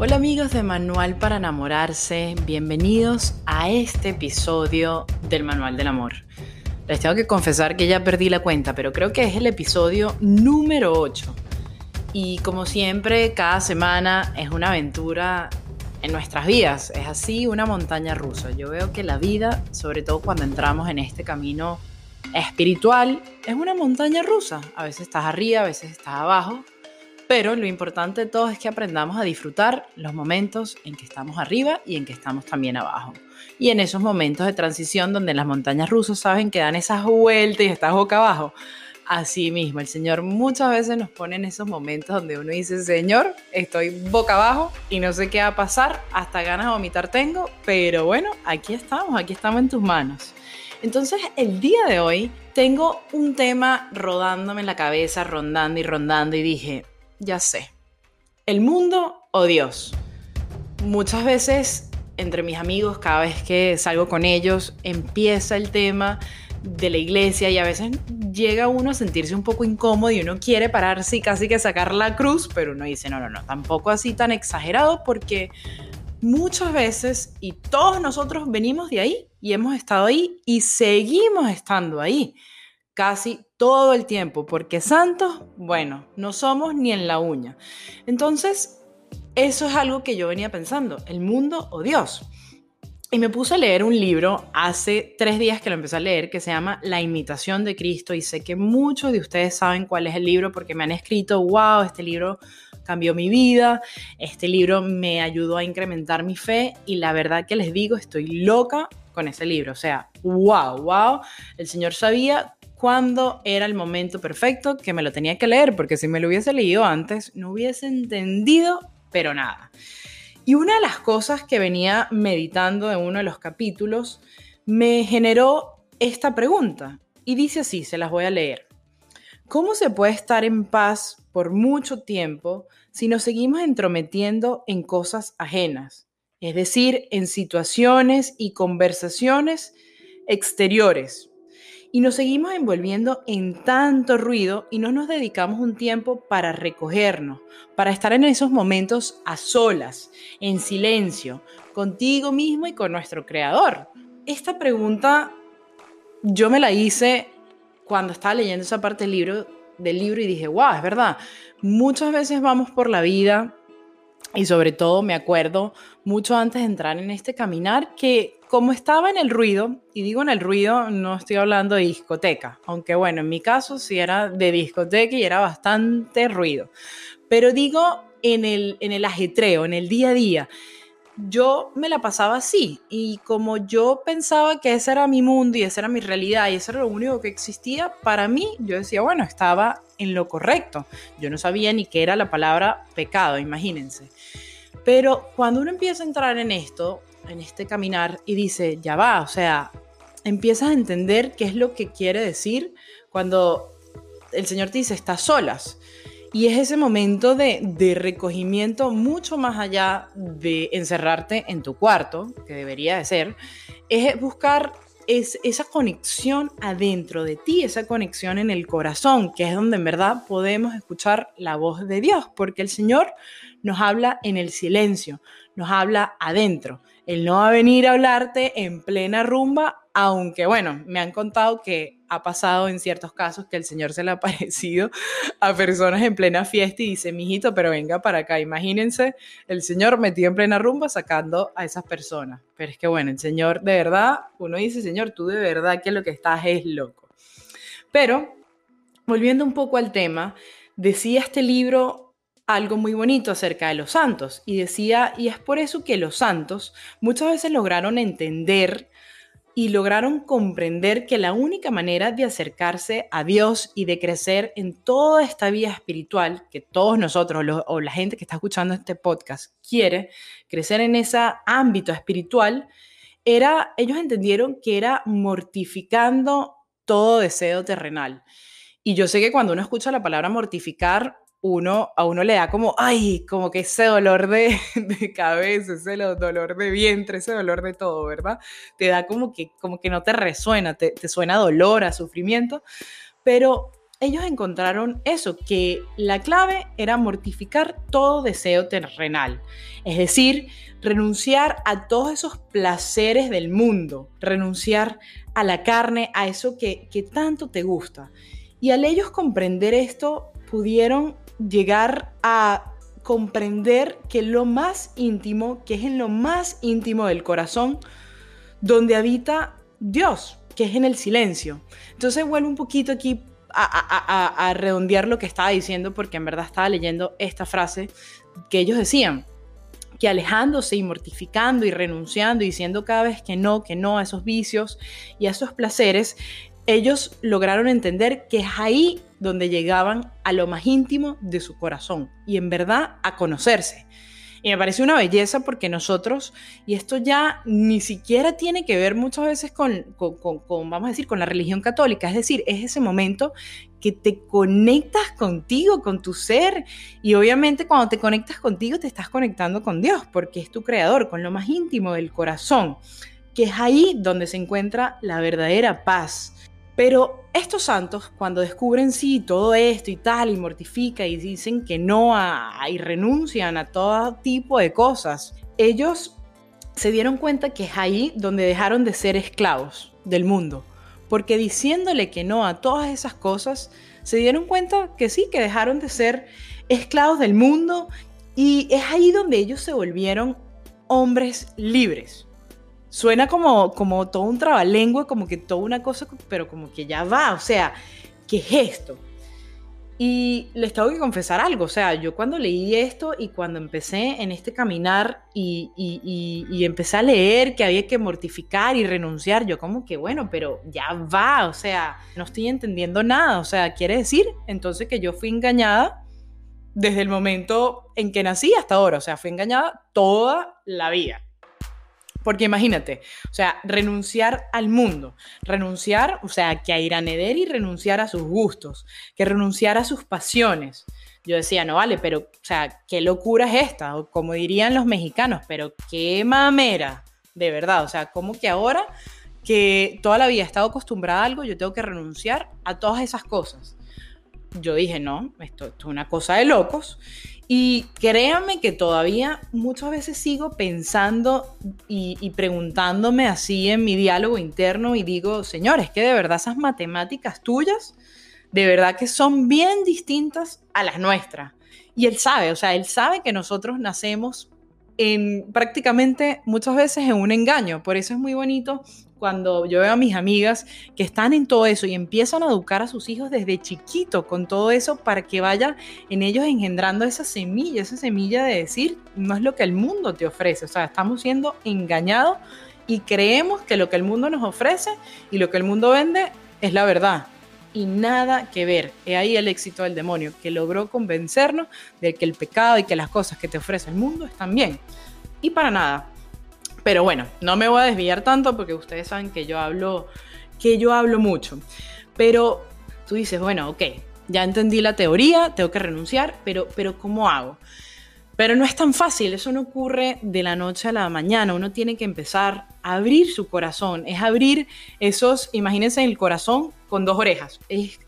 Hola amigos de Manual para enamorarse, bienvenidos a este episodio del Manual del Amor. Les tengo que confesar que ya perdí la cuenta, pero creo que es el episodio número 8. Y como siempre, cada semana es una aventura en nuestras vidas. Es así una montaña rusa. Yo veo que la vida, sobre todo cuando entramos en este camino espiritual, es una montaña rusa. A veces estás arriba, a veces estás abajo. Pero lo importante de todo es que aprendamos a disfrutar los momentos en que estamos arriba y en que estamos también abajo. Y en esos momentos de transición donde las montañas rusas saben que dan esas vueltas y estás boca abajo. Así mismo, el Señor muchas veces nos pone en esos momentos donde uno dice, Señor, estoy boca abajo y no sé qué va a pasar, hasta ganas de vomitar tengo, pero bueno, aquí estamos, aquí estamos en tus manos. Entonces, el día de hoy tengo un tema rodándome en la cabeza, rondando y rondando y dije, ya sé. ¿El mundo o Dios? Muchas veces entre mis amigos, cada vez que salgo con ellos, empieza el tema de la iglesia y a veces llega uno a sentirse un poco incómodo y uno quiere pararse y casi que sacar la cruz, pero uno dice, no, no, no, tampoco así tan exagerado porque muchas veces y todos nosotros venimos de ahí y hemos estado ahí y seguimos estando ahí casi todo el tiempo, porque santos, bueno, no somos ni en la uña. Entonces, eso es algo que yo venía pensando, el mundo o Dios. Y me puse a leer un libro hace tres días que lo empecé a leer que se llama La imitación de Cristo y sé que muchos de ustedes saben cuál es el libro porque me han escrito, wow, este libro cambió mi vida, este libro me ayudó a incrementar mi fe y la verdad que les digo, estoy loca con ese libro. O sea, wow, wow, el Señor sabía cuándo era el momento perfecto que me lo tenía que leer, porque si me lo hubiese leído antes, no hubiese entendido, pero nada. Y una de las cosas que venía meditando en uno de los capítulos me generó esta pregunta, y dice así, se las voy a leer. ¿Cómo se puede estar en paz por mucho tiempo si nos seguimos entrometiendo en cosas ajenas? Es decir, en situaciones y conversaciones exteriores, y nos seguimos envolviendo en tanto ruido y no nos dedicamos un tiempo para recogernos, para estar en esos momentos a solas, en silencio, contigo mismo y con nuestro creador. Esta pregunta yo me la hice cuando estaba leyendo esa parte del libro, del libro y dije, wow, es verdad, muchas veces vamos por la vida y sobre todo me acuerdo mucho antes de entrar en este caminar que como estaba en el ruido, y digo en el ruido, no estoy hablando de discoteca, aunque bueno, en mi caso sí era de discoteca y era bastante ruido, pero digo en el, en el ajetreo, en el día a día. Yo me la pasaba así y como yo pensaba que ese era mi mundo y esa era mi realidad y eso era lo único que existía, para mí yo decía, bueno, estaba en lo correcto. Yo no sabía ni qué era la palabra pecado, imagínense. Pero cuando uno empieza a entrar en esto, en este caminar y dice, ya va, o sea, empiezas a entender qué es lo que quiere decir cuando el Señor te dice, estás solas. Y es ese momento de, de, recogimiento mucho más allá de encerrarte en tu cuarto, que debería de ser, es buscar es esa conexión adentro de ti, esa conexión en el corazón, que es donde en verdad podemos escuchar la voz de Dios, porque el Señor nos habla en el silencio, nos habla adentro. Él no va a venir a hablarte en plena rumba, aunque bueno, me han contado que ha pasado en ciertos casos que el Señor se le ha aparecido a personas en plena fiesta y dice, mijito, pero venga para acá. Imagínense el Señor metido en plena rumba sacando a esas personas. Pero es que bueno, el Señor de verdad, uno dice, Señor, tú de verdad que lo que estás es loco. Pero, volviendo un poco al tema, decía este libro algo muy bonito acerca de los santos y decía, y es por eso que los santos muchas veces lograron entender y lograron comprender que la única manera de acercarse a Dios y de crecer en toda esta vida espiritual que todos nosotros o la gente que está escuchando este podcast quiere, crecer en ese ámbito espiritual, era, ellos entendieron que era mortificando todo deseo terrenal. Y yo sé que cuando uno escucha la palabra mortificar, uno, a uno le da como, ay, como que ese dolor de, de, cabeza, ese dolor de vientre, ese dolor de todo, ¿verdad? Te da como que, como que no te resuena, te, te suena dolor, a sufrimiento, pero ellos encontraron eso, que la clave era mortificar todo deseo terrenal, es decir, renunciar a todos esos placeres del mundo, renunciar a la carne, a eso que, que tanto te gusta. Y al ellos comprender esto, pudieron llegar a comprender que lo más íntimo, que es en lo más íntimo del corazón, donde habita Dios, que es en el silencio. Entonces vuelvo un poquito aquí a, redondear lo que estaba diciendo, porque en verdad estaba leyendo esta frase que ellos decían, que alejándose y mortificando y renunciando y diciendo cada vez que no, que no a esos vicios y a esos placeres, ellos lograron entender que es ahí donde llegaban a lo más íntimo de su corazón y en verdad a conocerse. Y me parece una belleza porque nosotros, y esto ya ni siquiera tiene que ver muchas veces con, vamos a decir, con la religión católica, es decir, es ese momento que te conectas contigo, con tu ser, y obviamente cuando te conectas contigo te estás conectando con Dios, porque es tu creador, con lo más íntimo del corazón, que es ahí donde se encuentra la verdadera paz. Pero estos santos, cuando descubren sí todo esto y tal, y mortifica y dicen que no y renuncian a todo tipo de cosas, ellos se dieron cuenta que es ahí donde dejaron de ser esclavos del mundo. Porque diciéndole que no a todas esas cosas, se dieron cuenta que sí, que dejaron de ser esclavos del mundo y es ahí donde ellos se volvieron hombres libres. Suena como, como todo un trabalengua, como que toda una cosa, pero como que ya va, o sea, ¿qué es esto? Y les tengo que confesar algo, o sea, yo cuando leí esto y cuando empecé en este caminar y, y, y, empecé a leer que había que mortificar y renunciar, yo como que bueno, pero ya va, o sea, no estoy entendiendo nada, o sea, quiere decir entonces que yo fui engañada desde el momento en que nací hasta ahora, o sea, fui engañada toda la vida. Porque imagínate, o sea, renunciar al mundo, renunciar, o sea, que a ir a y renunciar a sus gustos, que renunciar a sus pasiones. Yo decía, no vale, pero, o sea, qué locura es esta, o como dirían los mexicanos, pero qué mamera, de verdad, o sea, como que ahora que toda la vida he estado acostumbrada a algo, yo tengo que renunciar a todas esas cosas. Yo dije, no, esto, esto es una cosa de locos. Y créanme que todavía muchas veces sigo pensando y, preguntándome así en mi diálogo interno y digo, señores, que de verdad esas matemáticas tuyas, de verdad que son bien distintas a las nuestras. Y él sabe, o sea, él sabe que nosotros nacemos en prácticamente muchas veces en un engaño. Por eso es muy bonito cuando yo veo a mis amigas que están en todo eso y empiezan a educar a sus hijos desde chiquito con todo eso para que vaya en ellos engendrando esa semilla, esa semilla de decir, no es lo que el mundo te ofrece, o sea, estamos siendo engañados y creemos que lo que el mundo nos ofrece y lo que el mundo vende es la verdad. Y nada que ver. He ahí el éxito del demonio, que logró convencernos de que el pecado y que las cosas que te ofrece el mundo están bien. Y para nada, pero bueno, no me voy a desviar tanto porque ustedes saben que yo hablo, que yo hablo mucho. Pero tú dices, bueno, ok, ya entendí la teoría, tengo que renunciar, pero, pero ¿cómo hago? Pero no es tan fácil, eso no ocurre de la noche a la mañana, uno tiene que empezar a abrir su corazón, es abrir esos, imagínense el corazón con dos orejas,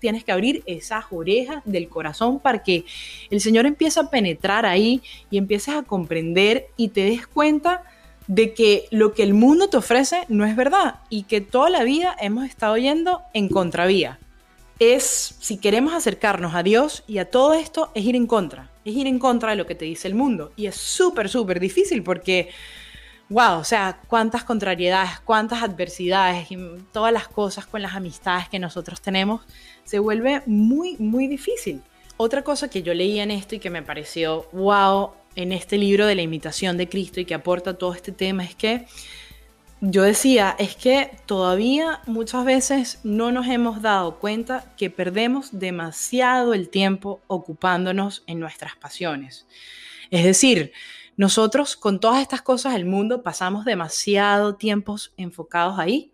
tienes que abrir esas orejas del corazón para que el Señor empiece a penetrar ahí y empieces a comprender y te des cuenta de que lo que el mundo te ofrece no es verdad y que toda la vida hemos estado yendo en contravía. Es, si queremos acercarnos a Dios y a todo esto, es ir en contra, es ir en contra de lo que te dice el mundo. Y es súper, súper difícil porque, wow, o sea, cuántas contrariedades, cuántas adversidades y todas las cosas con las amistades que nosotros tenemos, se vuelve muy, muy difícil. Otra cosa que yo leí en esto y que me pareció, wow, en este libro de la imitación de Cristo y que aporta todo este tema es que yo decía, es que todavía muchas veces no nos hemos dado cuenta que perdemos demasiado el tiempo ocupándonos en nuestras pasiones. Es decir, nosotros con todas estas cosas del mundo pasamos demasiado tiempos enfocados ahí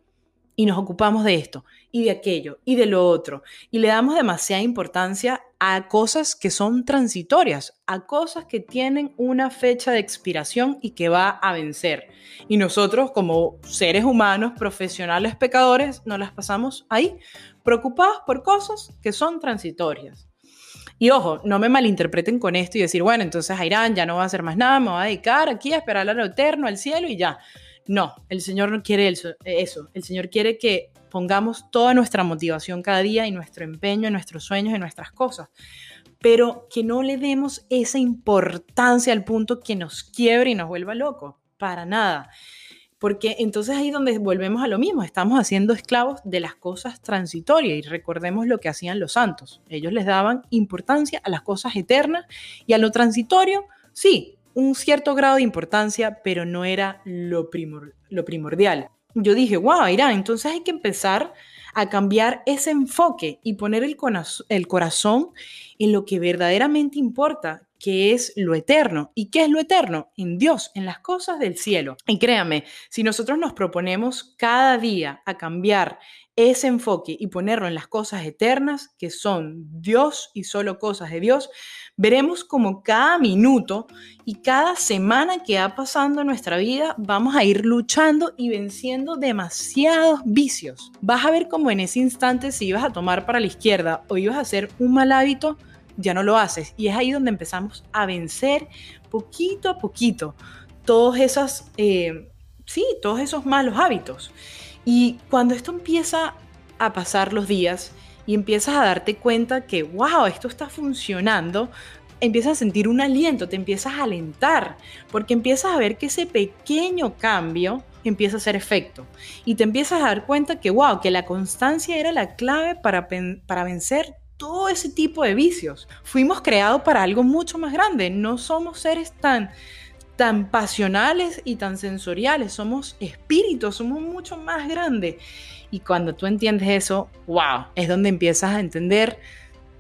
y nos ocupamos de esto y de aquello y de lo otro y le damos demasiada importancia a cosas que son transitorias, a cosas que tienen una fecha de expiración y que va a vencer. Y nosotros como seres humanos, profesionales, pecadores, nos las pasamos ahí, preocupados por cosas que son transitorias. Y ojo, no me malinterpreten con esto y decir, bueno, entonces Irán ya no va a hacer más nada, me va a dedicar aquí a esperar a lo eterno, al cielo y ya. No, el Señor no quiere eso. El Señor quiere que pongamos toda nuestra motivación cada día y nuestro empeño en nuestros sueños, en nuestras cosas, pero que no le demos esa importancia al punto que nos quiebre y nos vuelva loco, para nada. Porque entonces ahí donde volvemos a lo mismo, estamos haciendo esclavos de las cosas transitorias y recordemos lo que hacían los santos. Ellos les daban importancia a las cosas eternas y a lo transitorio, sí, un cierto grado de importancia, pero no era lo, primordial. Yo dije, wow, Irán, entonces hay que empezar a cambiar ese enfoque y poner el, el corazón en lo que verdaderamente importa, que es lo eterno. ¿Y qué es lo eterno? En Dios, en las cosas del cielo. Y créame, si nosotros nos proponemos cada día a cambiar ese enfoque y ponerlo en las cosas eternas, que son Dios y solo cosas de Dios, veremos como cada minuto y cada semana que va pasando nuestra vida vamos a ir luchando y venciendo demasiados vicios. Vas a ver como en ese instante si ibas a tomar para la izquierda o ibas a hacer un mal hábito, ya no lo haces. Y es ahí donde empezamos a vencer poquito a poquito todos esos, eh, sí, todos esos malos hábitos. Y cuando esto empieza a pasar los días y empiezas a darte cuenta que, wow, esto está funcionando, empiezas a sentir un aliento, te empiezas a alentar, porque empiezas a ver que ese pequeño cambio empieza a hacer efecto. Y te empiezas a dar cuenta que, wow, que la constancia era la clave para, para vencer todo ese tipo de vicios. Fuimos creados para algo mucho más grande, no somos seres tan tan pasionales y tan sensoriales, somos espíritus, somos mucho más grandes. Y cuando tú entiendes eso, wow, es donde empiezas a entender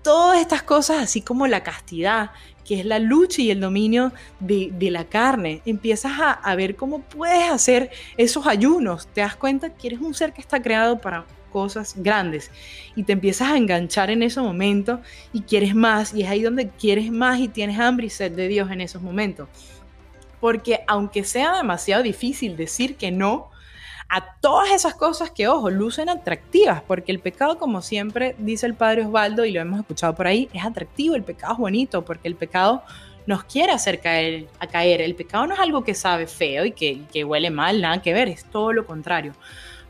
todas estas cosas, así como la castidad, que es la lucha y el dominio de, la carne. Empiezas a, a, ver cómo puedes hacer esos ayunos. Te das cuenta que eres un ser que está creado para cosas grandes y te empiezas a enganchar en ese momento y quieres más y es ahí donde quieres más y tienes hambre y sed de Dios en esos momentos porque aunque sea demasiado difícil decir que no a todas esas cosas que, ojo, lucen atractivas, porque el pecado, como siempre dice el padre Osvaldo, y lo hemos escuchado por ahí, es atractivo, el pecado es bonito, porque el pecado nos quiere hacer caer, a caer. El pecado no es algo que sabe feo y que, que huele mal, nada que ver, es todo lo contrario.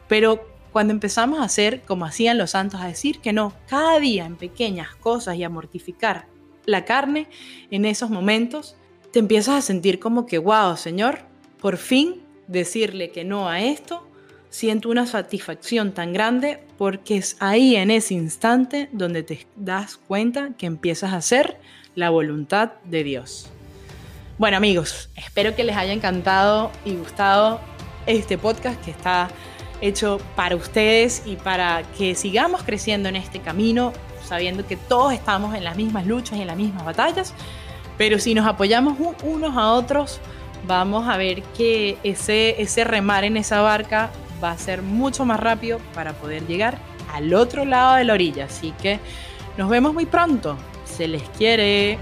Pero cuando empezamos a hacer como hacían los santos, a decir que no, cada día en pequeñas cosas y a mortificar la carne en esos momentos, te empiezas a sentir como que, wow, Señor, por fin decirle que no a esto, siento una satisfacción tan grande porque es ahí en ese instante donde te das cuenta que empiezas a hacer la voluntad de Dios. Bueno amigos, espero que les haya encantado y gustado este podcast que está hecho para ustedes y para que sigamos creciendo en este camino, sabiendo que todos estamos en las mismas luchas y en las mismas batallas, pero si nos apoyamos unos a otros, vamos a ver que ese, ese remar en esa barca va a ser mucho más rápido para poder llegar al otro lado de la orilla. Así que nos vemos muy pronto. Se les quiere.